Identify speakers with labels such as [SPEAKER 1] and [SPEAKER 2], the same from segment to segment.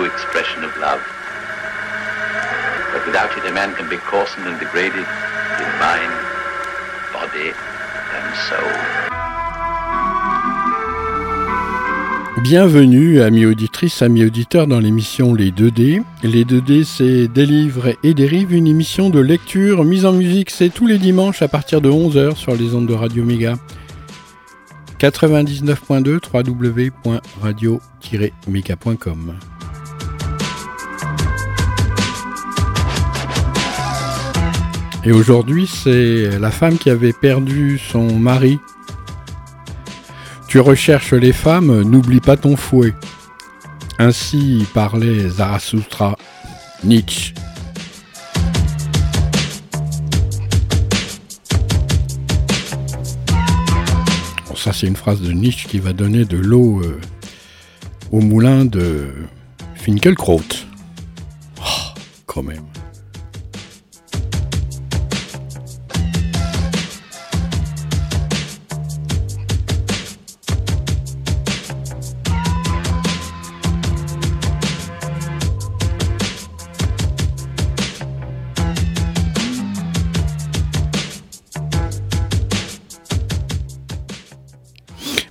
[SPEAKER 1] expression of love. But without it, a man can be and degraded in mind, body, and soul.
[SPEAKER 2] Bienvenue, amis auditrices, amis auditeurs, dans l'émission Les 2D. Les 2D, c'est des livres et des rives, une émission de lecture mise en musique. C'est tous les dimanches à partir de 11h sur les ondes de Radio Méga. 99.2 www.radio-méga.com. Et aujourd'hui, c'est la femme qui avait perdu son mari. Tu recherches les femmes, n'oublie pas ton fouet. Ainsi parlait Zarathustra, Nietzsche. Bon, ça, c'est une phrase de Nietzsche qui va donner de l'eau euh, au moulin de Finkelkraut. Oh, quand même.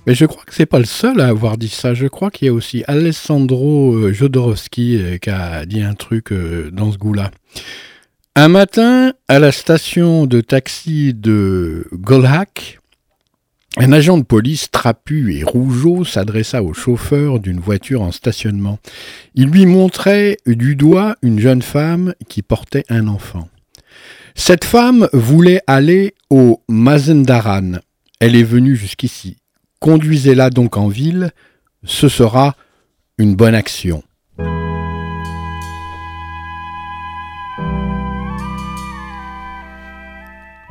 [SPEAKER 2] Mais je crois que c'est pas le seul à avoir dit ça. Je crois qu'il y a aussi Alessandro euh, Jodorowsky euh, qui a dit un truc euh, dans ce goût-là. Un matin, à la station de taxi de Golhak, un agent de police trapu et rougeau s'adressa au chauffeur d'une voiture en stationnement. Il lui montrait du doigt une jeune femme qui portait un enfant. Cette femme voulait aller au Mazendaran. Elle est venue jusqu'ici. Conduisez-la donc en ville, ce sera une bonne action.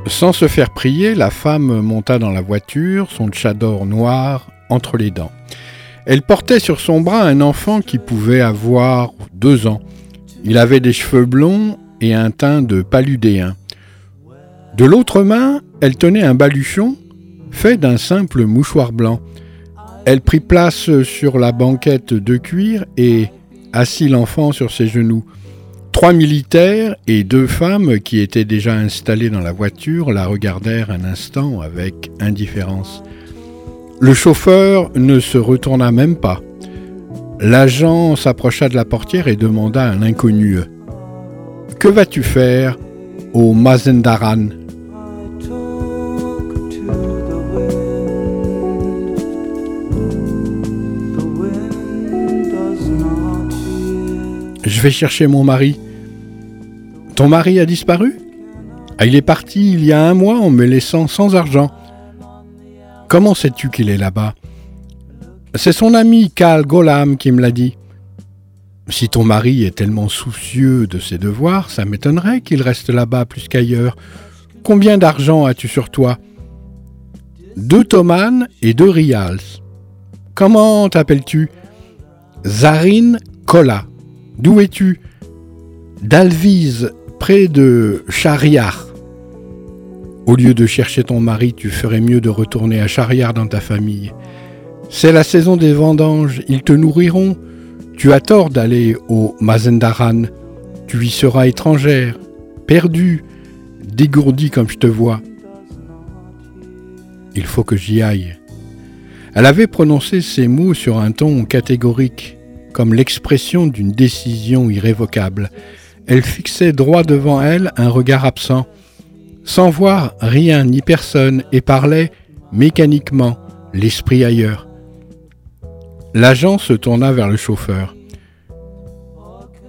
[SPEAKER 2] Sans se faire prier, la femme monta dans la voiture, son tchador noir entre les dents. Elle portait sur son bras un enfant qui pouvait avoir deux ans. Il avait des cheveux blonds et un teint de paludéen. De l'autre main, elle tenait un baluchon fait d'un simple mouchoir blanc. Elle prit place sur la banquette de cuir et assit l'enfant sur ses genoux. Trois militaires et deux femmes qui étaient déjà installés dans la voiture la regardèrent un instant avec indifférence. Le chauffeur ne se retourna même pas. L'agent s'approcha de la portière et demanda à l'inconnu Que vas-tu faire au Mazendaran? Je vais chercher mon mari. Ton mari a disparu? Ah, Il est parti il y a un mois en me laissant sans argent. Comment sais-tu qu'il est là-bas? C'est son ami Kal Golam qui me l'a dit. Si ton mari est tellement soucieux de ses devoirs, ça m'étonnerait qu'il reste là-bas plus qu'ailleurs. Combien d'argent as-tu sur toi? Deux tomanes et deux rials. Comment t'appelles-tu? Zarin Kola. D'où es-tu? D'Alvise, près de Chariar. Au lieu de chercher ton mari, tu ferais mieux de retourner à Chariar dans ta famille. C'est la saison des vendanges, ils te nourriront. Tu as tort d'aller au Mazendaran. Tu y seras étrangère, perdue, dégourdie comme je te vois. Il faut que j'y aille. Elle avait prononcé ces mots sur un ton catégorique comme l'expression d'une décision irrévocable. Elle fixait droit devant elle un regard absent, sans voir rien ni personne, et parlait mécaniquement, l'esprit ailleurs. L'agent se tourna vers le chauffeur.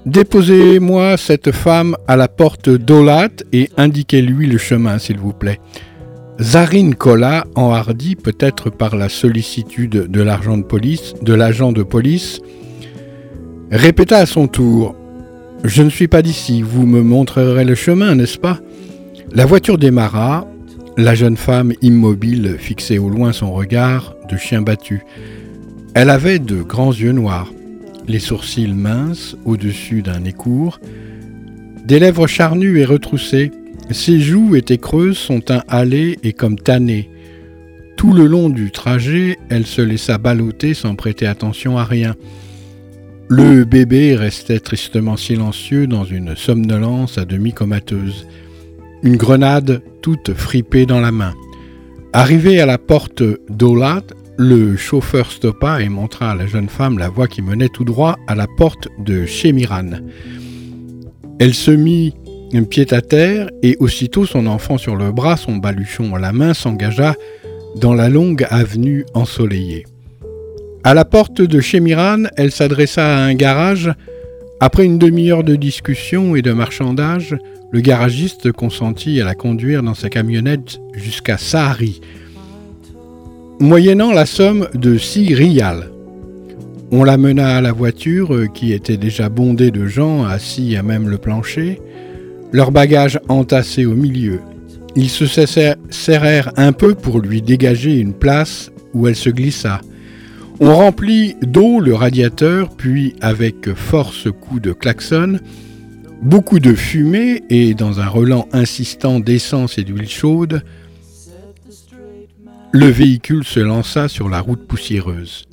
[SPEAKER 2] Déposez-moi cette femme à la porte d'Olat et indiquez-lui le chemin, s'il vous plaît. Zarine Kola, enhardi peut-être par la sollicitude de l'agent de police, de l'agent de police, répéta à son tour Je ne suis pas d'ici, vous me montrerez le chemin, n'est-ce pas? La voiture démarra, la jeune femme immobile fixait au loin son regard de chien battu. Elle avait de grands yeux noirs, les sourcils minces au-dessus d'un nez court, des lèvres charnues et retroussées. Ses joues étaient creuses, son teint hâlé et comme tanné. Tout le long du trajet, elle se laissa balloter sans prêter attention à rien. Le bébé restait tristement silencieux dans une somnolence à demi comateuse. Une grenade toute fripée dans la main. Arrivé à la porte d'Olat, le chauffeur stoppa et montra à la jeune femme la voie qui menait tout droit à la porte de Chemiran. Elle se mit un pied à terre et aussitôt son enfant sur le bras, son baluchon à la main, s'engagea dans la longue avenue ensoleillée. À la porte de Chemiran, elle s'adressa à un garage. Après une demi-heure de discussion et de marchandage, le garagiste consentit à la conduire dans sa camionnette jusqu'à Sahari, moyennant la somme de six rials. On la mena à la voiture, qui était déjà bondée de gens assis à même le plancher, leurs bagages entassés au milieu. Ils se serrèrent un peu pour lui dégager une place où elle se glissa. On remplit d'eau le radiateur, puis avec force coup de klaxon, beaucoup de fumée et dans un relent insistant d'essence et d'huile chaude, le véhicule se lança sur la route poussiéreuse.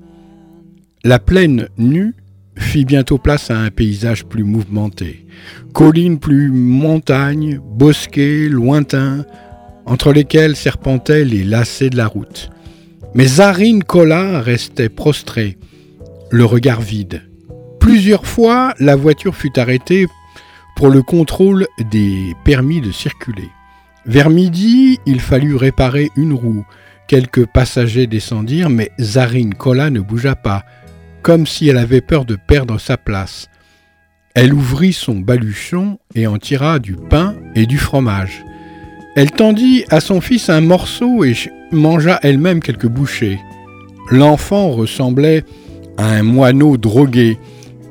[SPEAKER 2] La plaine nue fit bientôt place à un paysage plus mouvementé. Collines plus montagnes, bosquets lointains, entre lesquels serpentaient les lacets de la route. Mais Zarine Kola restait prostré, le regard vide. Plusieurs fois, la voiture fut arrêtée pour le contrôle des permis de circuler. Vers midi, il fallut réparer une roue. Quelques passagers descendirent, mais Zarine Kola ne bougea pas comme si elle avait peur de perdre sa place. Elle ouvrit son baluchon et en tira du pain et du fromage. Elle tendit à son fils un morceau et mangea elle-même quelques bouchées. L'enfant ressemblait à un moineau drogué.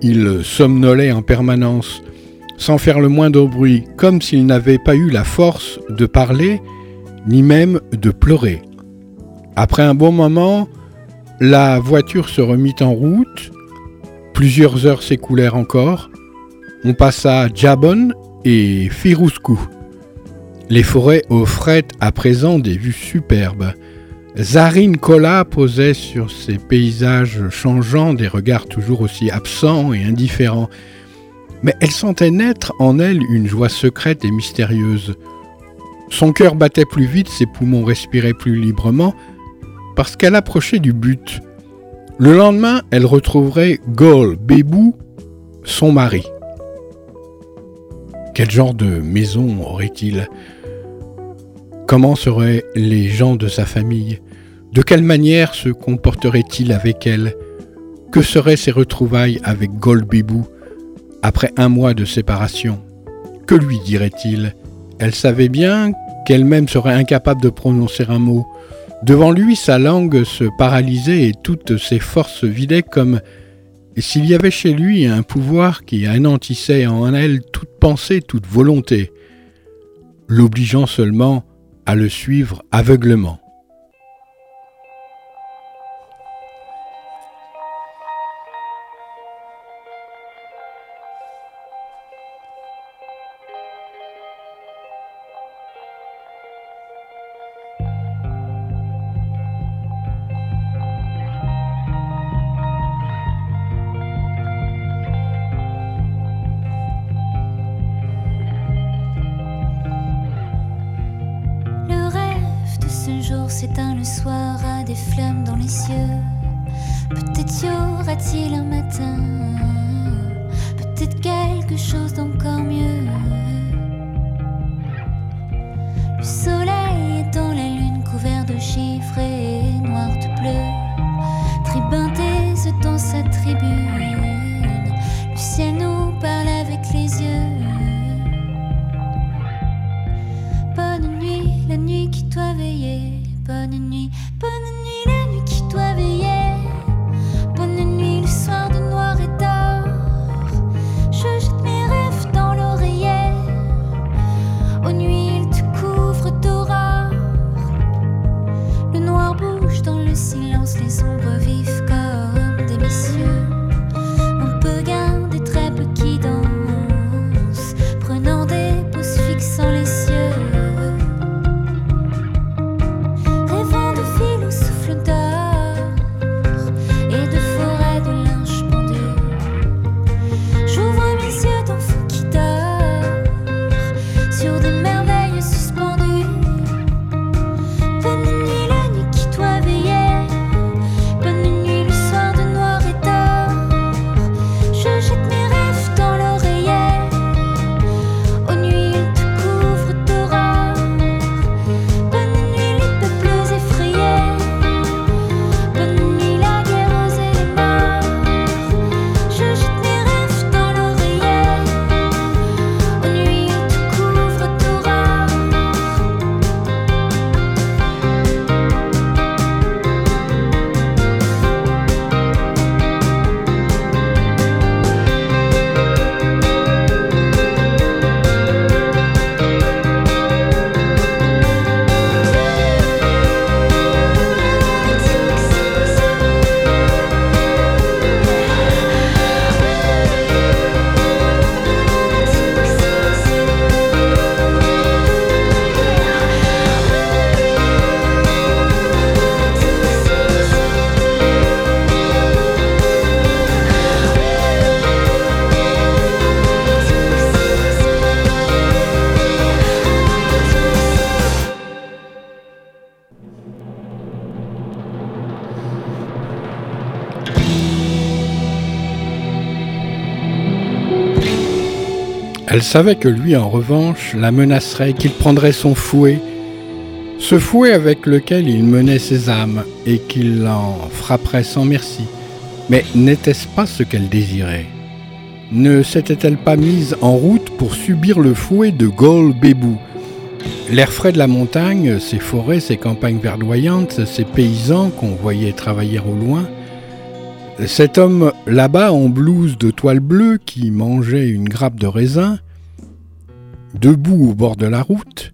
[SPEAKER 2] Il somnolait en permanence, sans faire le moindre bruit, comme s'il n'avait pas eu la force de parler, ni même de pleurer. Après un bon moment, la voiture se remit en route. Plusieurs heures s'écoulèrent encore. On passa Jabon et Firouzkou. Les forêts offraient à présent des vues superbes. Zarine Kola posait sur ces paysages changeants des regards toujours aussi absents et indifférents. Mais elle sentait naître en elle une joie secrète et mystérieuse. Son cœur battait plus vite, ses poumons respiraient plus librement, parce qu'elle approchait du but. Le lendemain, elle retrouverait Gol Bébou, son mari. Quel genre de maison aurait-il? Comment seraient les gens de sa famille? De quelle manière se comporterait-il avec elle? Que seraient ses retrouvailles avec Gol Bébou après un mois de séparation? Que lui dirait-il? Elle savait bien qu'elle-même serait incapable de prononcer un mot, Devant lui, sa langue se paralysait et toutes ses forces vidaient comme s'il y avait chez lui un pouvoir qui anéantissait en elle toute pensée, toute volonté, l'obligeant seulement à le suivre aveuglement. Savait que lui, en revanche, la menacerait, qu'il prendrait son fouet, ce fouet avec lequel il menait ses âmes, et qu'il l'en frapperait sans merci. Mais n'était-ce pas ce qu'elle désirait? Ne s'était-elle pas mise en route pour subir le fouet de Gol Bébou L'air frais de la montagne, ses forêts, ses campagnes verdoyantes, ces paysans qu'on voyait travailler au loin, cet homme là-bas en blouse de toile bleue qui mangeait une grappe de raisin, debout au bord de la route,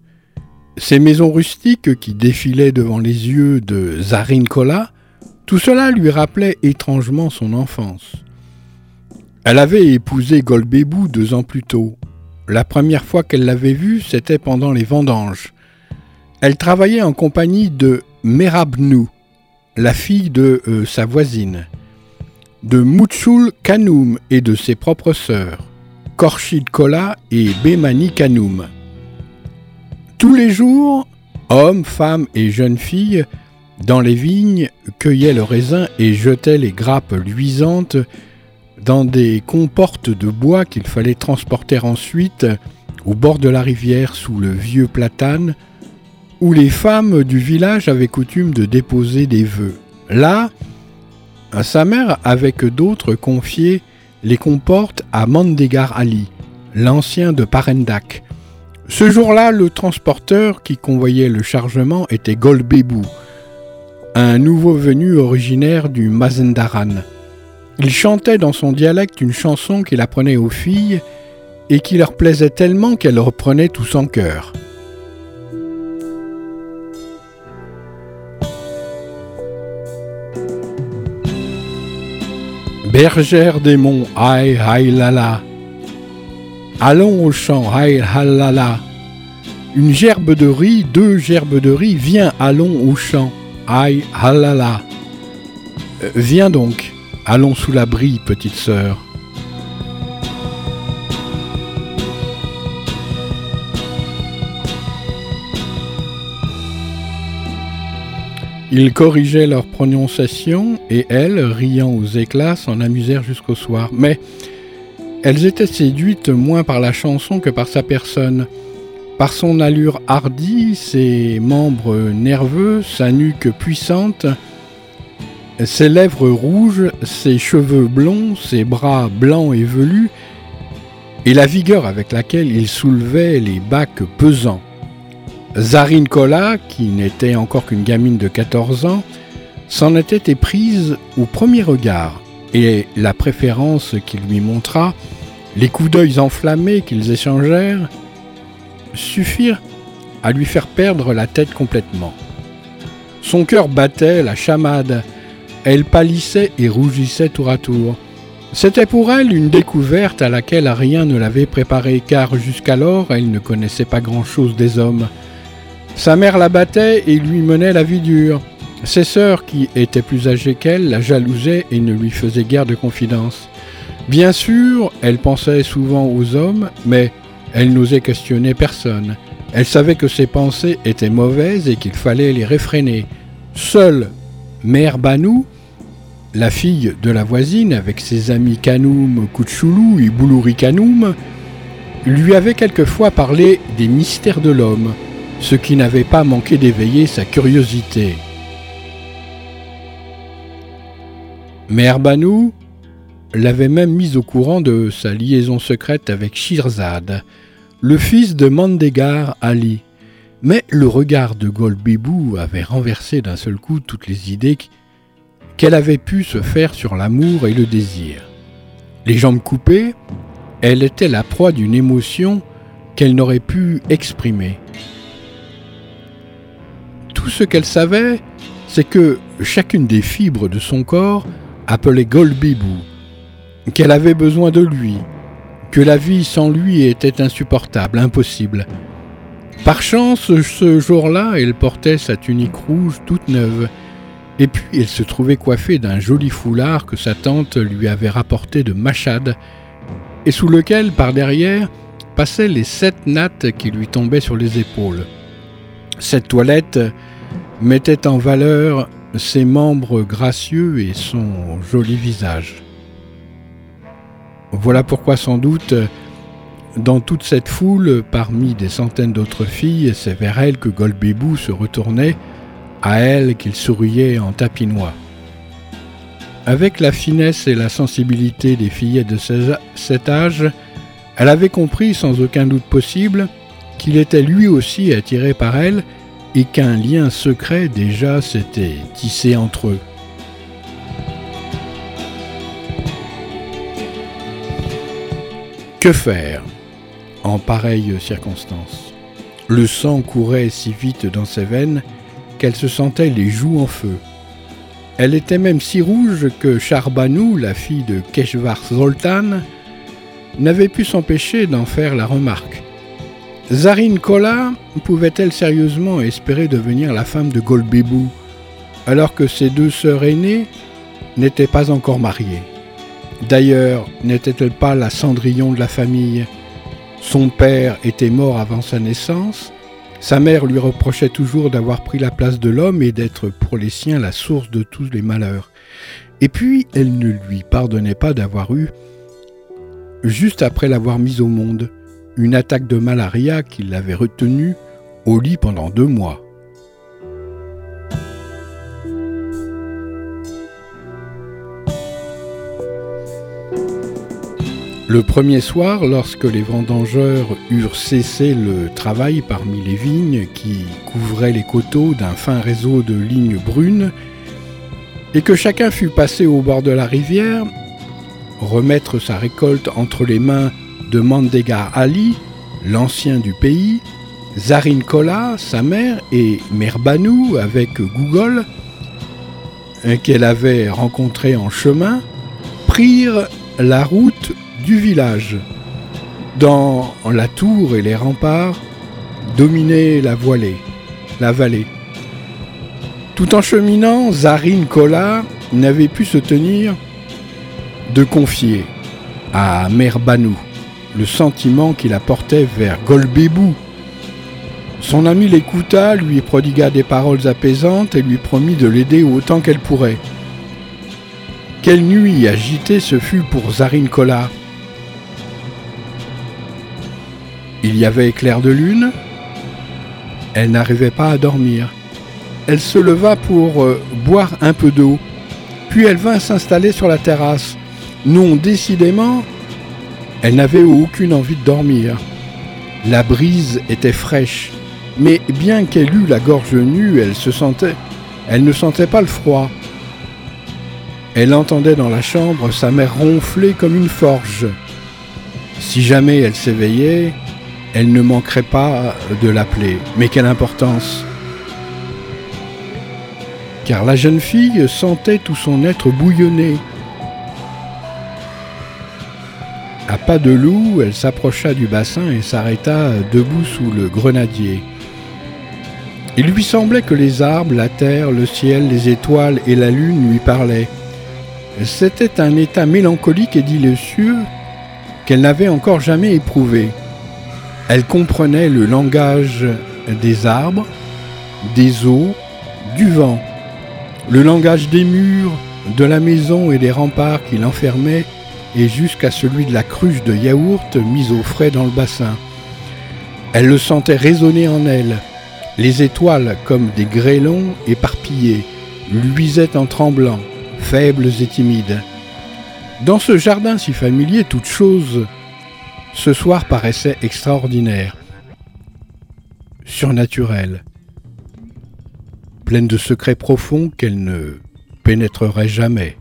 [SPEAKER 2] ces maisons rustiques qui défilaient devant les yeux de Zarine Kola, tout cela lui rappelait étrangement son enfance. Elle avait épousé Golbébou deux ans plus tôt. La première fois qu'elle l'avait vu, c'était pendant les vendanges. Elle travaillait en compagnie de Merabnou, la fille de euh, sa voisine de Mutsul Kanoum et de ses propres sœurs, Korshid Kola et Bemani Kanoum. Tous les jours, hommes, femmes et jeunes filles, dans les vignes, cueillaient le raisin et jetaient les grappes luisantes dans des comportes de bois qu'il fallait transporter ensuite au bord de la rivière sous le vieux platane, où les femmes du village avaient coutume de déposer des vœux. Là, sa mère, avec d'autres, confié les comportes à Mandegar Ali, l'ancien de Parendak. Ce jour-là, le transporteur qui convoyait le chargement était Golbebou, un nouveau venu originaire du Mazendaran. Il chantait dans son dialecte une chanson qu'il apprenait aux filles et qui leur plaisait tellement qu'elles reprenaient tous en cœur. Bergère des monts, aïe aïe la Allons au champ, aïe halala. Une gerbe de riz, deux gerbes de riz, viens, allons au champ, aïe. Euh, viens donc, allons sous l'abri, petite sœur. Ils corrigeaient leur prononciation et elles, riant aux éclats, s'en amusèrent jusqu'au soir. Mais elles étaient séduites moins par la chanson que par sa personne. Par son allure hardie, ses membres nerveux, sa nuque puissante, ses lèvres rouges, ses cheveux blonds, ses bras blancs et velus, et la vigueur avec laquelle il soulevait les bacs pesants. Zarine Kola, qui n'était encore qu'une gamine de 14 ans, s'en était éprise au premier regard, et la préférence qu'il lui montra, les coups d'œil enflammés qu'ils échangèrent, suffirent à lui faire perdre la tête complètement. Son cœur battait la chamade, elle pâlissait et rougissait tour à tour. C'était pour elle une découverte à laquelle rien ne l'avait préparée, car jusqu'alors elle ne connaissait pas grand-chose des hommes. Sa mère la battait et lui menait la vie dure. Ses sœurs, qui étaient plus âgées qu'elle, la jalousaient et ne lui faisaient guère de confidence. Bien sûr, elle pensait souvent aux hommes, mais elle n'osait questionner personne. Elle savait que ses pensées étaient mauvaises et qu'il fallait les réfréner. Seule Mère Banou, la fille de la voisine, avec ses amis Kanoum Kouchoulou et Boulouri Kanoum, lui avait quelquefois parlé des mystères de l'homme, ce qui n'avait pas manqué d'éveiller sa curiosité. Mère Banou l'avait même mise au courant de sa liaison secrète avec Shirzad, le fils de Mandegar Ali. Mais le regard de Golbibou avait renversé d'un seul coup toutes les idées qu'elle avait pu se faire sur l'amour et le désir. Les jambes coupées, elle était la proie d'une émotion qu'elle n'aurait pu exprimer tout ce qu'elle savait, c'est que chacune des fibres de son corps appelait Golbibou, qu'elle avait besoin de lui, que la vie sans lui était insupportable, impossible. Par chance, ce jour-là, elle portait sa tunique rouge toute neuve, et puis elle se trouvait coiffée d'un joli foulard que sa tante lui avait rapporté de Machad, et sous lequel, par derrière, passaient les sept nattes qui lui tombaient sur les épaules. Cette toilette mettait en valeur ses membres gracieux et son joli visage. Voilà pourquoi sans doute dans toute cette foule, parmi des centaines d'autres filles, c'est vers elle que Golbébou se retournait, à elle qu'il souriait en tapinois. Avec la finesse et la sensibilité des fillettes de cet âge, elle avait compris sans aucun doute possible qu'il était lui aussi attiré par elle et qu'un lien secret déjà s'était tissé entre eux. Que faire en pareille circonstance? Le sang courait si vite dans ses veines qu'elle se sentait les joues en feu. Elle était même si rouge que Charbanou, la fille de Keshvar Zoltan, n'avait pu s'empêcher d'en faire la remarque. Zarine Kola pouvait-elle sérieusement espérer devenir la femme de Golbébou, alors que ses deux sœurs aînées n'étaient pas encore mariées? D'ailleurs, n'était-elle pas la cendrillon de la famille? Son père était mort avant sa naissance, sa mère lui reprochait toujours d'avoir pris la place de l'homme et d'être pour les siens la source de tous les malheurs. Et puis, elle ne lui pardonnait pas d'avoir eu, juste après l'avoir mise au monde, une attaque de malaria qui l'avait retenue au lit pendant deux mois. Le premier soir, lorsque les vendangeurs eurent cessé le travail parmi les vignes qui couvraient les coteaux d'un fin réseau de lignes brunes, et que chacun fut passé au bord de la rivière, remettre sa récolte entre les mains de Mandegar Ali, l'ancien du pays, Zarin Kola, sa mère, et Merbanou avec Google, qu'elle avait rencontré en chemin, prirent la route du village. Dans la tour et les remparts dominait la voilée, la vallée. Tout en cheminant, Zarin Kola n'avait pu se tenir de confier à Merbanou le sentiment qu'il apportait vers Golbébou. Son ami l'écouta, lui prodigua des paroles apaisantes et lui promit de l'aider autant qu'elle pourrait. Quelle nuit agitée ce fut pour Zarin Kola Il y avait éclair de lune. Elle n'arrivait pas à dormir. Elle se leva pour euh, boire un peu d'eau. Puis elle vint s'installer sur la terrasse. Non, décidément, elle n'avait aucune envie de dormir. La brise était fraîche, mais bien qu'elle eût la gorge nue, elle se sentait, elle ne sentait pas le froid. Elle entendait dans la chambre sa mère ronfler comme une forge. Si jamais elle s'éveillait, elle ne manquerait pas de l'appeler. Mais quelle importance Car la jeune fille sentait tout son être bouillonner. À pas de loup, elle s'approcha du bassin et s'arrêta debout sous le grenadier. Il lui semblait que les arbres, la terre, le ciel, les étoiles et la lune lui parlaient. C'était un état mélancolique et délicieux qu'elle n'avait encore jamais éprouvé. Elle comprenait le langage des arbres, des eaux, du vent, le langage des murs, de la maison et des remparts qui l'enfermaient, et jusqu'à celui de la cruche de yaourt mise au frais dans le bassin. Elle le sentait résonner en elle. Les étoiles, comme des grêlons éparpillés, luisaient en tremblant, faibles et timides. Dans ce jardin si familier, toute chose ce soir paraissait extraordinaire, surnaturel, pleine de secrets profonds qu'elle ne pénétrerait jamais.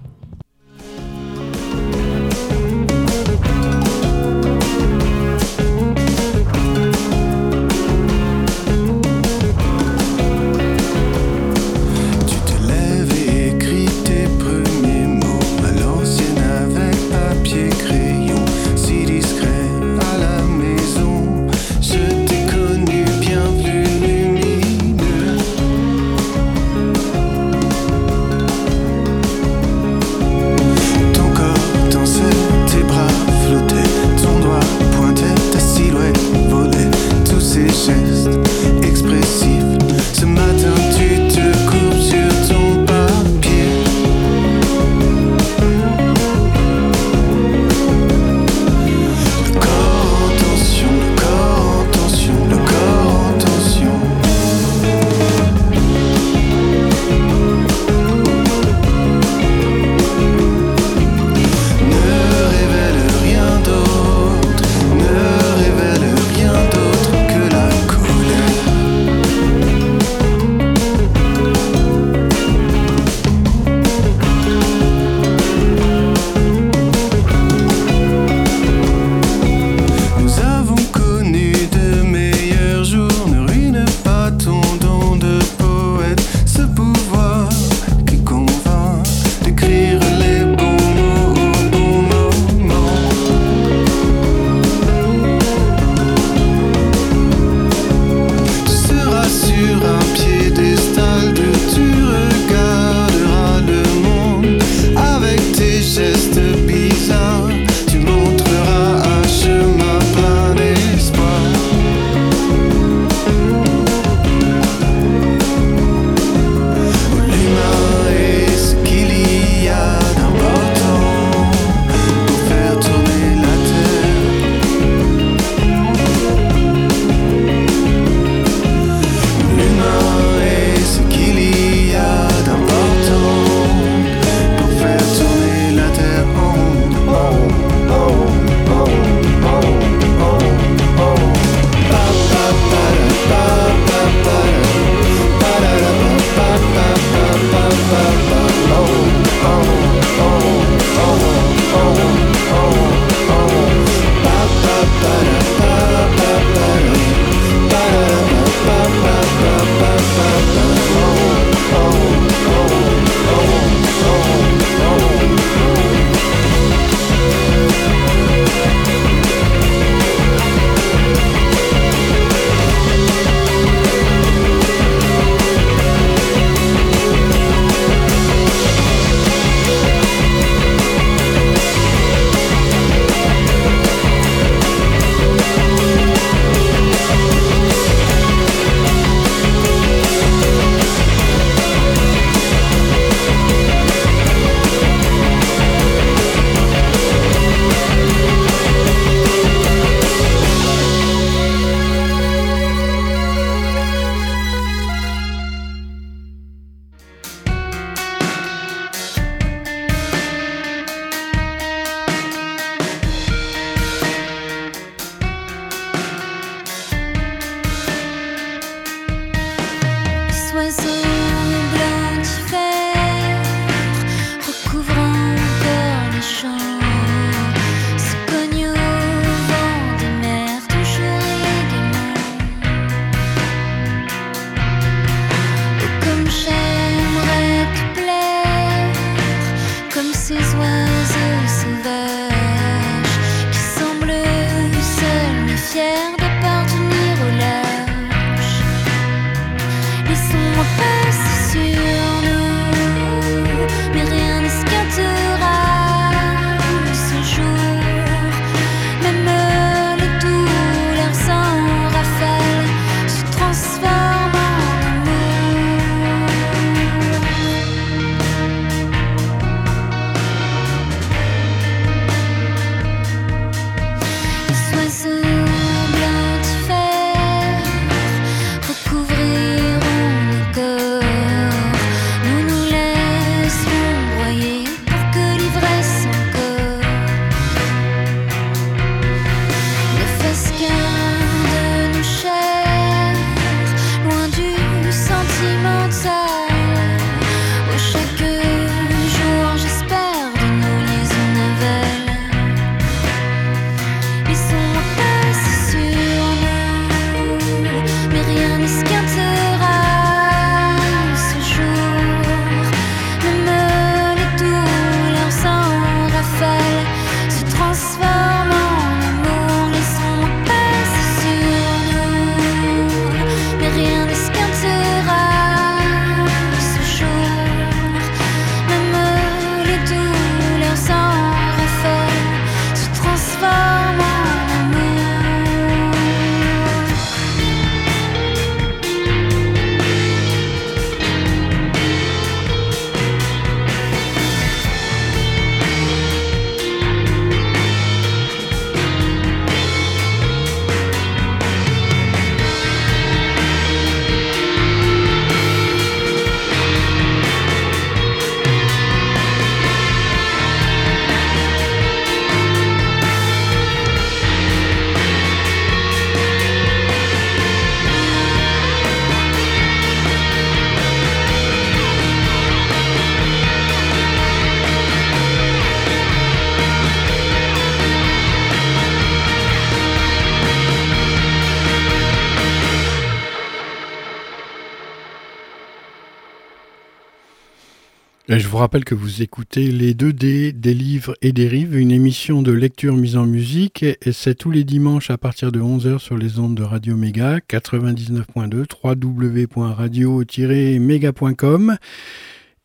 [SPEAKER 2] Je vous rappelle que vous écoutez Les 2D des livres et des rives, une émission de lecture mise en musique, et c'est tous les dimanches à partir de 11h sur les ondes de Radio Méga, 99.2, www.radio-méga.com.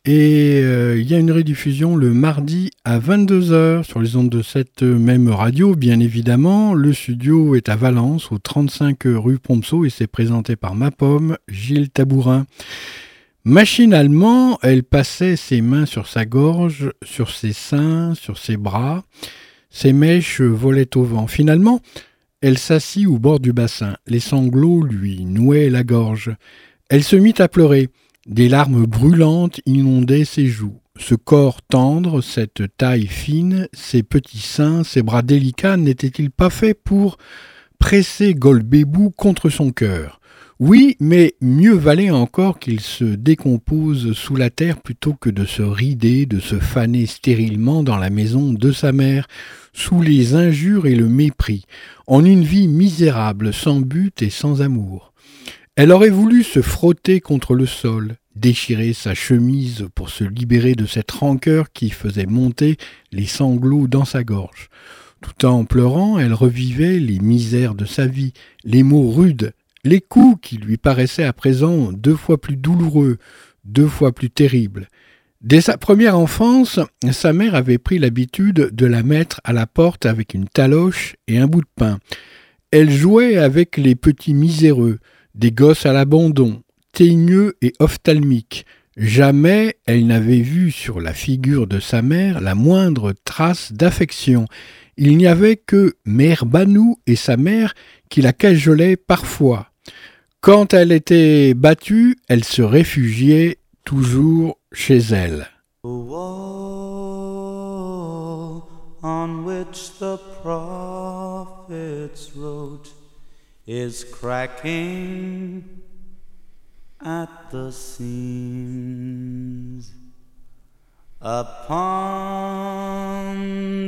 [SPEAKER 2] Et euh, il y a une rediffusion le mardi à 22h sur les ondes de cette même radio, bien évidemment. Le studio est à Valence, au 35 rue Pomceau, et c'est présenté par ma pomme, Gilles Tabourin. Machinalement, elle passait ses mains sur sa gorge, sur ses seins, sur ses bras. Ses mèches volaient au vent. Finalement, elle s'assit au bord du bassin. Les sanglots lui nouaient la gorge. Elle se mit à pleurer. Des larmes brûlantes inondaient ses joues. Ce corps tendre, cette taille fine, ces petits seins, ces bras délicats n'étaient-ils pas faits pour presser Golbébou contre son cœur? Oui, mais mieux valait encore qu'il se décompose sous la terre plutôt que de se rider, de se faner stérilement dans la maison de sa mère, sous les injures et le mépris, en une vie misérable, sans but et sans amour. Elle aurait voulu se frotter contre le sol, déchirer sa chemise pour se libérer de cette rancœur qui faisait monter les sanglots dans sa gorge. Tout en pleurant, elle revivait les misères de sa vie, les mots rudes, les coups qui lui paraissaient à présent deux fois plus douloureux, deux fois plus terribles. Dès sa première enfance, sa mère avait pris l'habitude de la mettre à la porte avec une taloche et un bout de pain. Elle jouait avec les petits miséreux, des gosses à l'abandon, teigneux et ophtalmiques. Jamais elle n'avait vu sur la figure de sa mère la moindre trace d'affection. Il n'y avait que Mère Banou et sa mère qui la cajolaient parfois. Quand elle était battue, elle se réfugiait toujours chez elle.
[SPEAKER 3] is cracking at the seams upon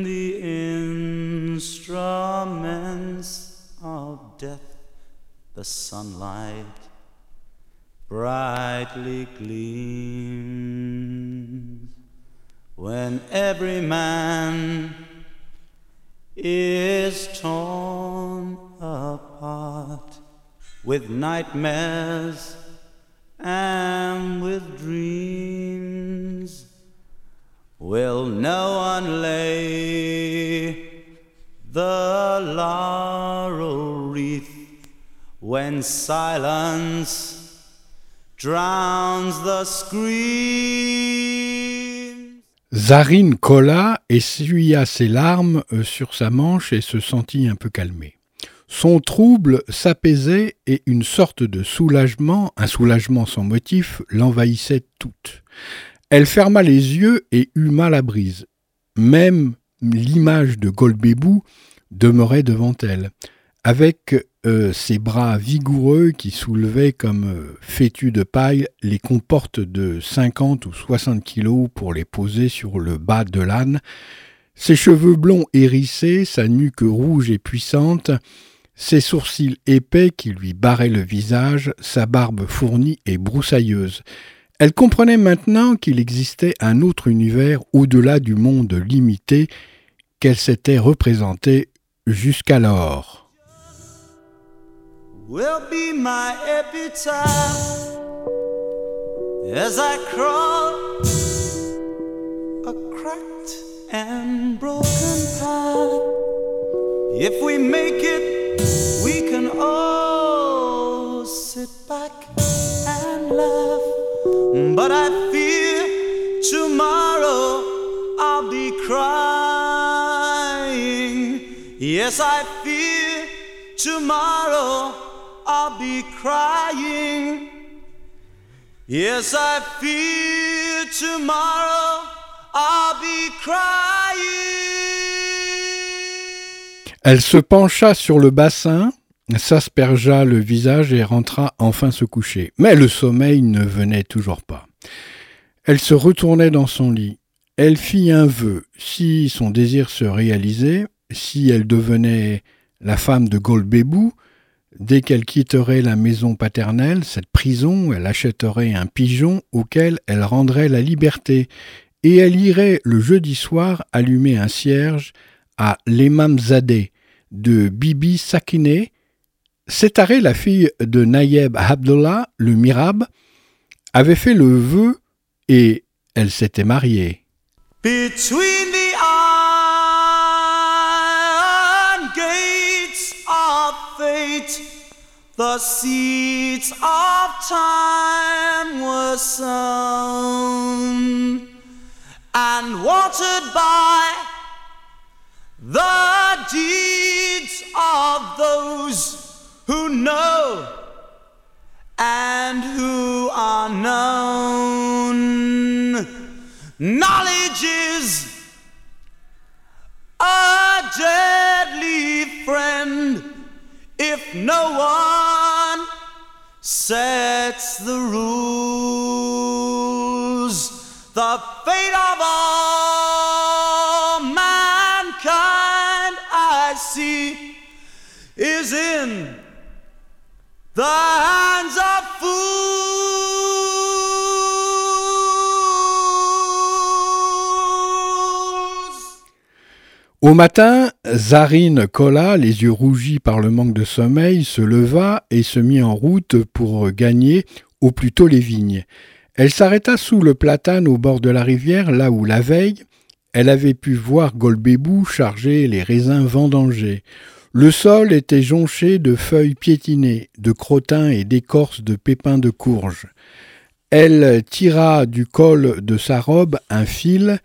[SPEAKER 3] the instruments of death the sunlight brightly gleams when every man is torn apart with nightmares and with dreams. Will no one lay the laurel wreath when silence drowns the scream?
[SPEAKER 2] Zarine colla, essuya ses larmes euh, sur sa manche et se sentit un peu calmée. Son trouble s'apaisait et une sorte de soulagement, un soulagement sans motif, l'envahissait toute. Elle ferma les yeux et huma la brise. Même l'image de Golbébou demeurait devant elle, avec euh, ses bras vigoureux qui soulevaient comme euh, fétus de paille les comportes de 50 ou 60 kilos pour les poser sur le bas de l'âne, ses cheveux blonds hérissés, sa nuque rouge et puissante, ses sourcils épais qui lui barraient le visage, sa barbe fournie et broussailleuse. Elle comprenait maintenant qu'il existait un autre univers au-delà du monde limité qu'elle s'était représenté jusqu'alors.
[SPEAKER 3] Will be my epitaph as I crawl a cracked and broken path. If we make it, we can all sit back and laugh. But I fear tomorrow I'll be crying. Yes, I fear tomorrow I'll be crying. Yes, I fear tomorrow I'll be crying.
[SPEAKER 2] Elle se pencha sur le bassin, s'aspergea le visage et rentra enfin se coucher. Mais le sommeil ne venait toujours pas. Elle se retournait dans son lit. Elle fit un vœu. Si son désir se réalisait, si elle devenait la femme de Golbébou, Dès qu'elle quitterait la maison paternelle, cette prison, elle achèterait un pigeon auquel elle rendrait la liberté, et elle irait le jeudi soir allumer un cierge à l'Emamzadeh de Bibi Sakine. Sétaré, la fille de Nayeb Abdullah, le Mirab, avait fait le vœu et elle s'était mariée.
[SPEAKER 3] The seeds of time were sown and watered by the deeds of those who know and who are known. Knowledge is a deadly no one sets the rules.
[SPEAKER 2] Au matin, Zarine Kola, les yeux rougis par le manque de sommeil, se leva et se mit en route pour gagner au plus tôt les vignes. Elle s'arrêta sous le platane au bord de la rivière, là où la veille, elle avait pu voir Golbébou charger les raisins vendangés. Le sol était jonché de feuilles piétinées, de crottins et d'écorces de pépins de courge. Elle tira du col de sa robe un fil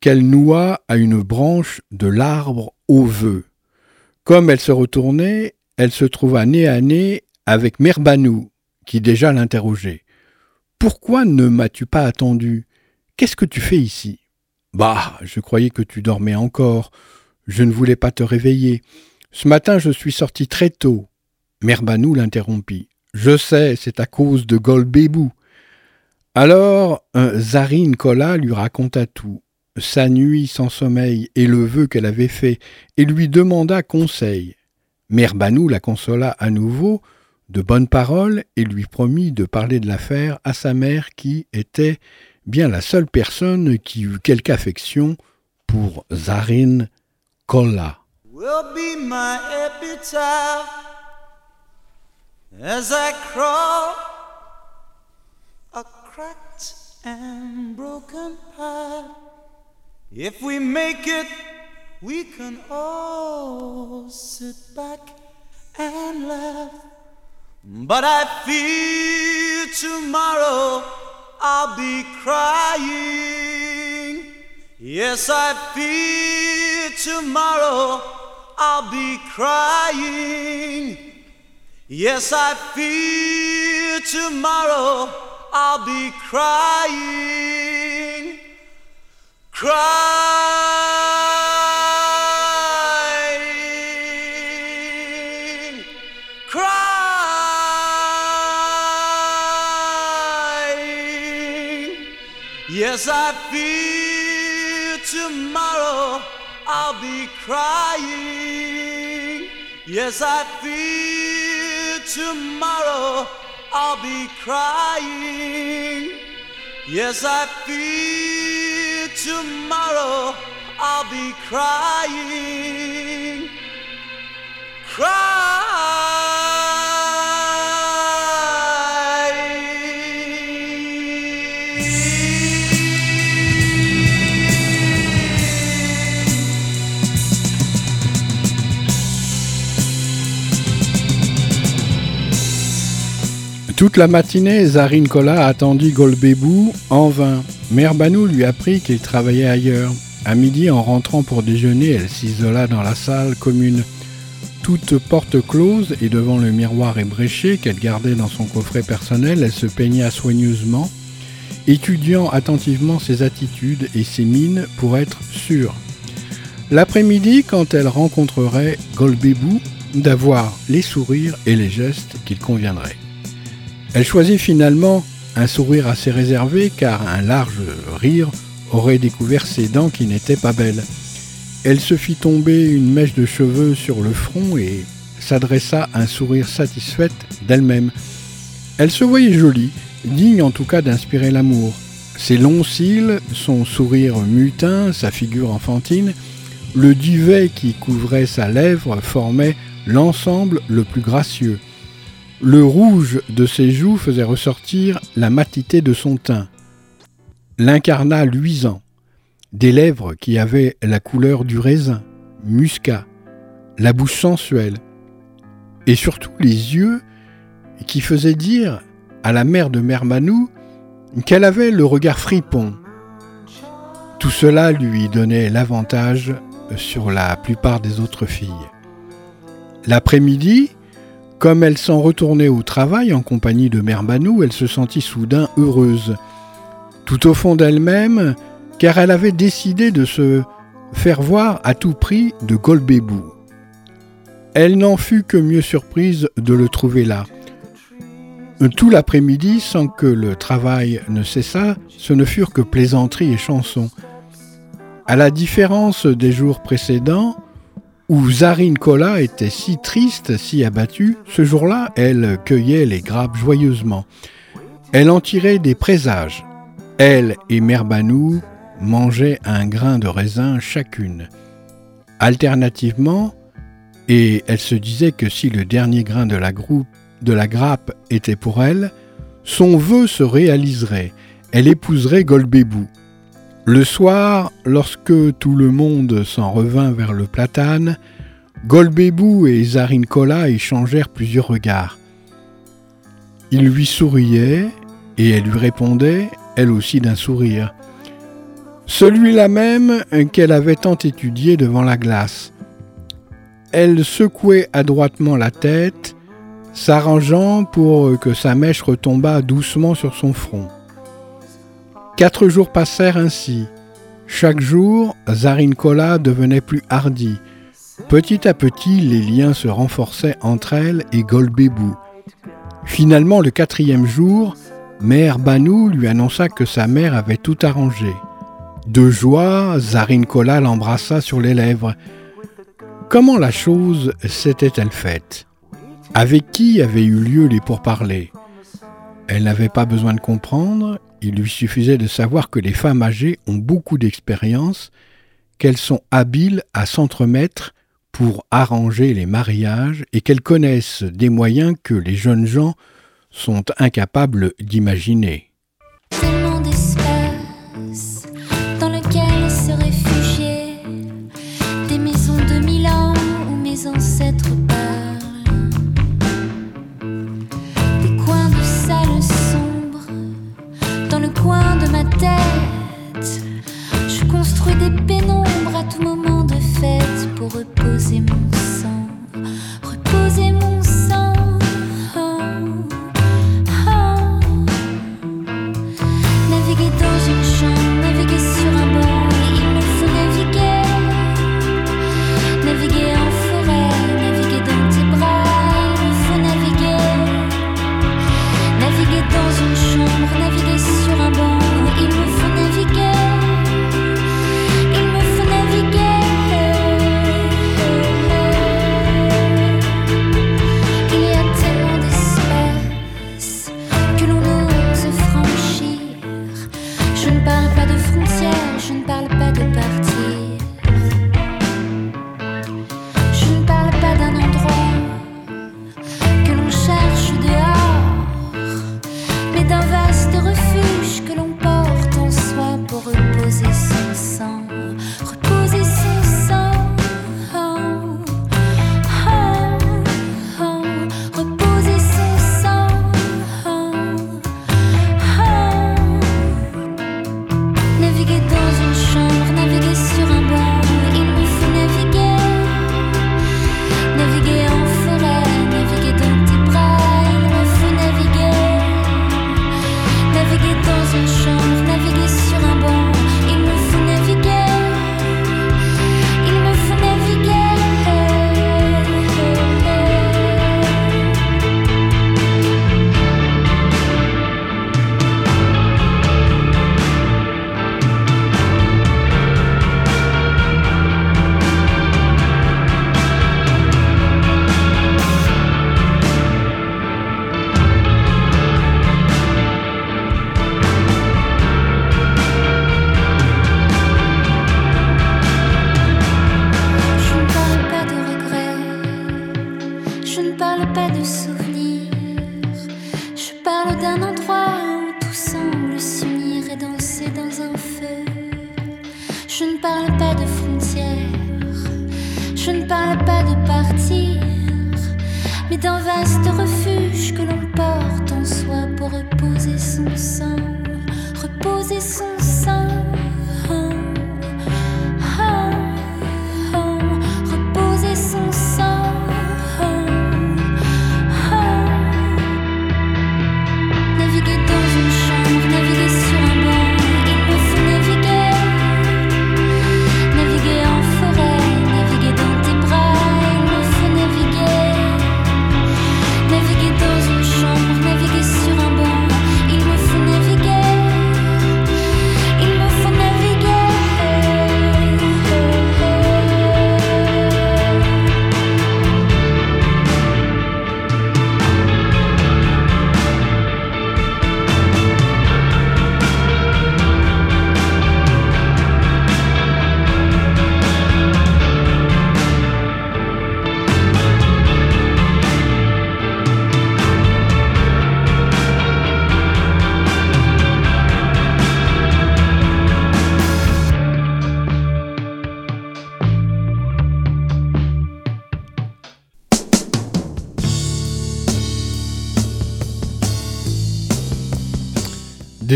[SPEAKER 2] qu'elle noua à une branche de l'arbre au vœu. Comme elle se retournait, elle se trouva nez à nez avec Merbanou, qui déjà l'interrogeait. Pourquoi ne m'as-tu pas attendu? Qu'est-ce que tu fais ici? Bah, je croyais que tu dormais encore. Je ne voulais pas te réveiller. Ce matin, je suis sorti très tôt. Merbanou l'interrompit. Je sais, c'est à cause de Golbébou. Alors, Zarine Kola lui raconta tout, sa nuit sans sommeil et le vœu qu'elle avait fait, et lui demanda conseil. Merbanou la consola à nouveau de bonnes paroles et lui promit de parler de l'affaire à sa mère qui était bien la seule personne qui eut quelque affection pour Zarine Kola.
[SPEAKER 3] will be my epitaph as I crawl a cracked and broken path. If we make it, we can all sit back and laugh. But I fear tomorrow I'll be crying. Yes, I fear tomorrow I'll be crying. Yes, I fear tomorrow I'll be crying. Crying. Yes, I fear tomorrow I'll be crying. Yes, I fear tomorrow I'll be crying. Yes, I fear tomorrow I'll be crying.
[SPEAKER 2] Toute la matinée, Zarine Kola attendit Golbébou en vain. Mère Banou lui apprit qu'il travaillait ailleurs. À midi, en rentrant pour déjeuner, elle s'isola dans la salle commune. Toute porte close et devant le miroir ébréché qu'elle gardait dans son coffret personnel, elle se peigna soigneusement, étudiant attentivement ses attitudes et ses mines pour être sûre. L'après-midi, quand elle rencontrerait Golbébou, d'avoir les sourires et les gestes qu'il conviendraient. Elle choisit finalement un sourire assez réservé car un large rire aurait découvert ses dents qui n'étaient pas belles. Elle se fit tomber une mèche de cheveux sur le front et s'adressa un sourire satisfaite d'elle-même. Elle se voyait jolie, digne en tout cas d'inspirer l'amour. Ses longs cils, son sourire mutin, sa figure enfantine, le duvet qui couvrait sa lèvre formait l'ensemble le plus gracieux. Le rouge de ses joues faisait ressortir la matité de son teint. L'incarnat luisant, des lèvres qui avaient la couleur du raisin, muscat, la bouche sensuelle, et surtout les yeux qui faisaient dire à la mère de Mermanou qu'elle avait le regard fripon. Tout cela lui donnait l'avantage sur la plupart des autres filles. L'après-midi, comme elle s'en retournait au travail en compagnie de Mermanou, elle se sentit soudain heureuse, tout au fond d'elle-même, car elle avait décidé de se faire voir à tout prix de Golbébou. Elle n'en fut que mieux surprise de le trouver là. Tout l'après-midi, sans que le travail ne cessât, ce ne furent que plaisanteries et chansons. À la différence des jours précédents, où Zarine Kola était si triste, si abattue, ce jour-là, elle cueillait les grappes joyeusement. Elle en tirait des présages. Elle et Merbanou mangeaient un grain de raisin chacune. Alternativement, et elle se disait que si le dernier grain de la, de la grappe était pour elle, son vœu se réaliserait, elle épouserait Golbébou. Le soir, lorsque tout le monde s'en revint vers le platane, Golbébou et Zarinkola échangèrent plusieurs regards. Il lui souriait et elle lui répondait, elle aussi d'un sourire. Celui-là même qu'elle avait tant étudié devant la glace. Elle secouait adroitement la tête, s'arrangeant pour que sa mèche retombât doucement sur son front. Quatre jours passèrent ainsi. Chaque jour, Zarinkola devenait plus hardie. Petit à petit, les liens se renforçaient entre elle et Golbébou. Finalement, le quatrième jour, Mère Banou lui annonça que sa mère avait tout arrangé. De joie, Zarinkola l'embrassa sur les lèvres. Comment la chose s'était-elle faite? Avec qui avaient eu lieu les pourparlers? Elle n'avait pas besoin de comprendre, il lui suffisait de savoir que les femmes âgées ont beaucoup d'expérience, qu'elles sont habiles à s'entremettre pour arranger les mariages et qu'elles connaissent des moyens que les jeunes gens sont incapables d'imaginer.
[SPEAKER 4] des pénombres à tout moment de fête pour reposer mon sang.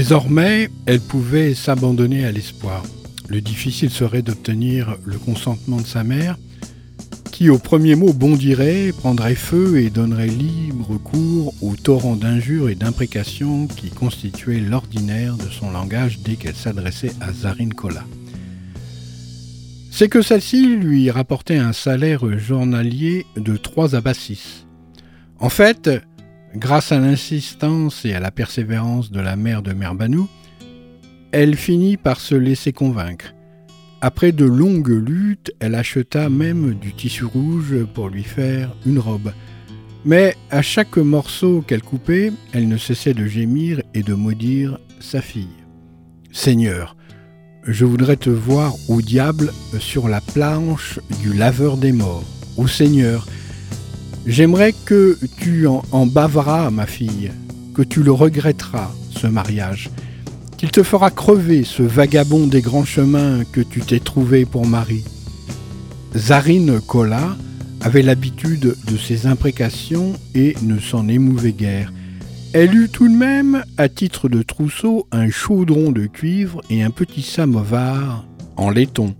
[SPEAKER 2] Désormais, elle pouvait s'abandonner à l'espoir. Le difficile serait d'obtenir le consentement de sa mère, qui au premier mot bondirait, prendrait feu et donnerait libre cours au torrent d'injures et d'imprécations qui constituait l'ordinaire de son langage dès qu'elle s'adressait à Zarin Kola. C'est que celle-ci lui rapportait un salaire journalier de 3 abassis. En fait, grâce à l'insistance et à la persévérance de la mère de Merbanou, elle finit par se laisser convaincre. Après de longues luttes, elle acheta même du tissu rouge pour lui faire une robe. Mais à chaque morceau qu'elle coupait, elle ne cessait de gémir et de maudire sa fille. Seigneur, je voudrais te voir au diable sur la planche du laveur des morts. Au Seigneur, j'aimerais que tu en, baveras, ma fille, que tu le regretteras, ce mariage, qu'il te fera crever ce vagabond des grands chemins que tu t'es trouvé pour mari. Zarine Kola avait l'habitude de ces imprécations et ne s'en émouvait guère. Elle eut tout de même, à titre de trousseau, un chaudron de cuivre et un petit samovar en laiton.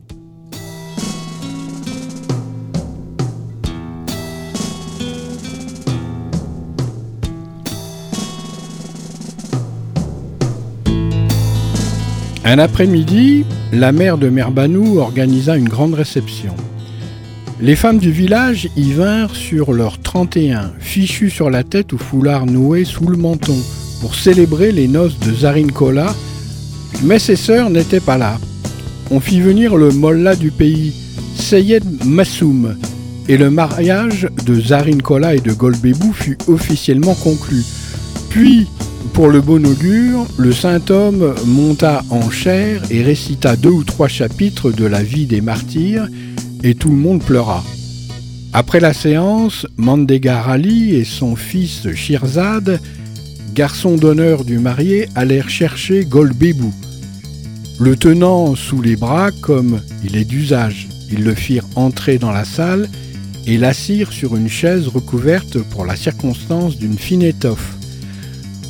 [SPEAKER 2] Un après-midi, la mère de Merbanou organisa une grande réception. Les femmes du village y vinrent sur leurs 31, fichues sur la tête ou foulard noué sous le menton, pour célébrer les noces de Zarin Kola, mais ses sœurs n'étaient pas là. On fit venir le mollah du pays, Seyed Massoum, et le mariage de Zarin Kola et de Golbebou fut officiellement conclu. Puis, pour le bon augure, le saint homme monta en chair et récita deux ou trois chapitres de la vie des martyrs, et tout le monde pleura. Après la séance, Mandegar Ali et son fils Shirzad, garçon d'honneur du marié, allèrent chercher Golbebou. Le tenant sous les bras comme il est d'usage, ils le firent entrer dans la salle et l'assirent sur une chaise recouverte pour la circonstance d'une fine étoffe.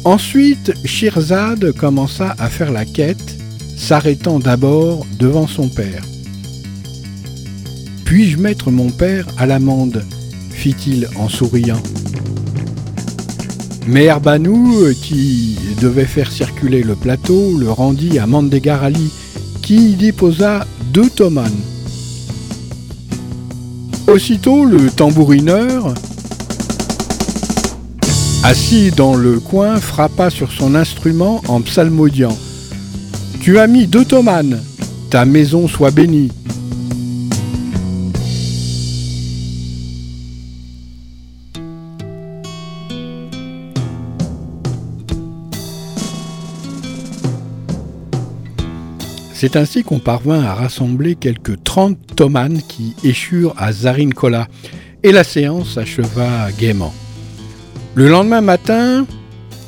[SPEAKER 2] Ensuite, Shirzad commença à faire la quête, s'arrêtant d'abord devant son père. Puis-je mettre mon père à l'amende? fit-il en souriant. Mais Herbanou, qui devait faire circuler le plateau, le rendit à Mandegar Ali, qui y déposa deux tomanes. Aussitôt, le tambourineur, assis dans le coin, frappa sur son instrument en psalmodiant. Tu as mis deux tomanes, ta maison soit bénie. C'est ainsi qu'on parvint à rassembler quelques 30 tomanes qui échurent à Zarin Kola, et la séance acheva gaiement. Le lendemain matin,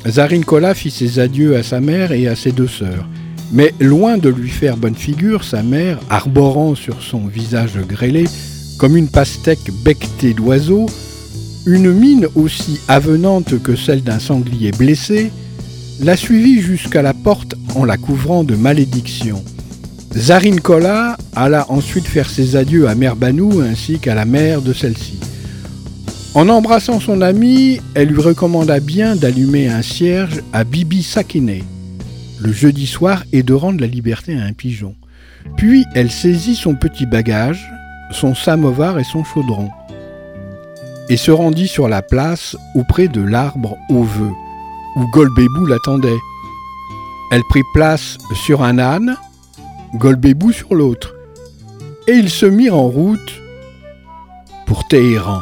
[SPEAKER 2] Zarin Kola fit ses adieux à sa mère et à ses deux sœurs. Mais loin de lui faire bonne figure, sa mère, arborant sur son visage grêlé
[SPEAKER 4] comme une pastèque becquetée d'oiseaux, une mine aussi avenante que celle d'un sanglier blessé, la suivit jusqu'à la porte en la couvrant de malédictions. Zarine Kola alla ensuite faire ses adieux à Mère Banou ainsi qu'à la mère de celle-ci. En embrassant son amie, elle lui recommanda bien d'allumer un cierge à Bibi Sakine le jeudi soir et de rendre la liberté à un pigeon. Puis elle saisit son petit bagage, son samovar et son chaudron, et se rendit sur la place auprès de l'arbre vœu, où Golbébou l'attendait. Elle prit place sur un âne, Golbébou sur l'autre, et ils se mirent en route pour Téhéran.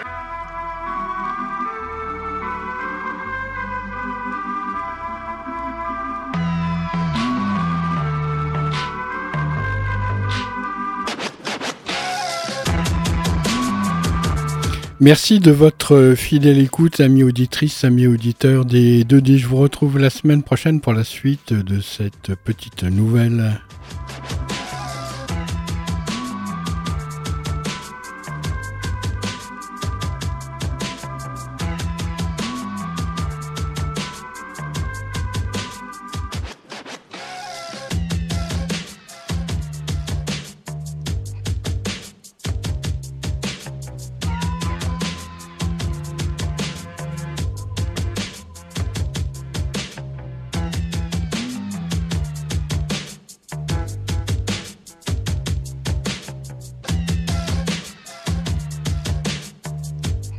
[SPEAKER 2] Merci de votre fidèle écoute, amis auditrices, amis auditeurs des 2D. Je vous retrouve la semaine prochaine pour la suite de cette petite nouvelle.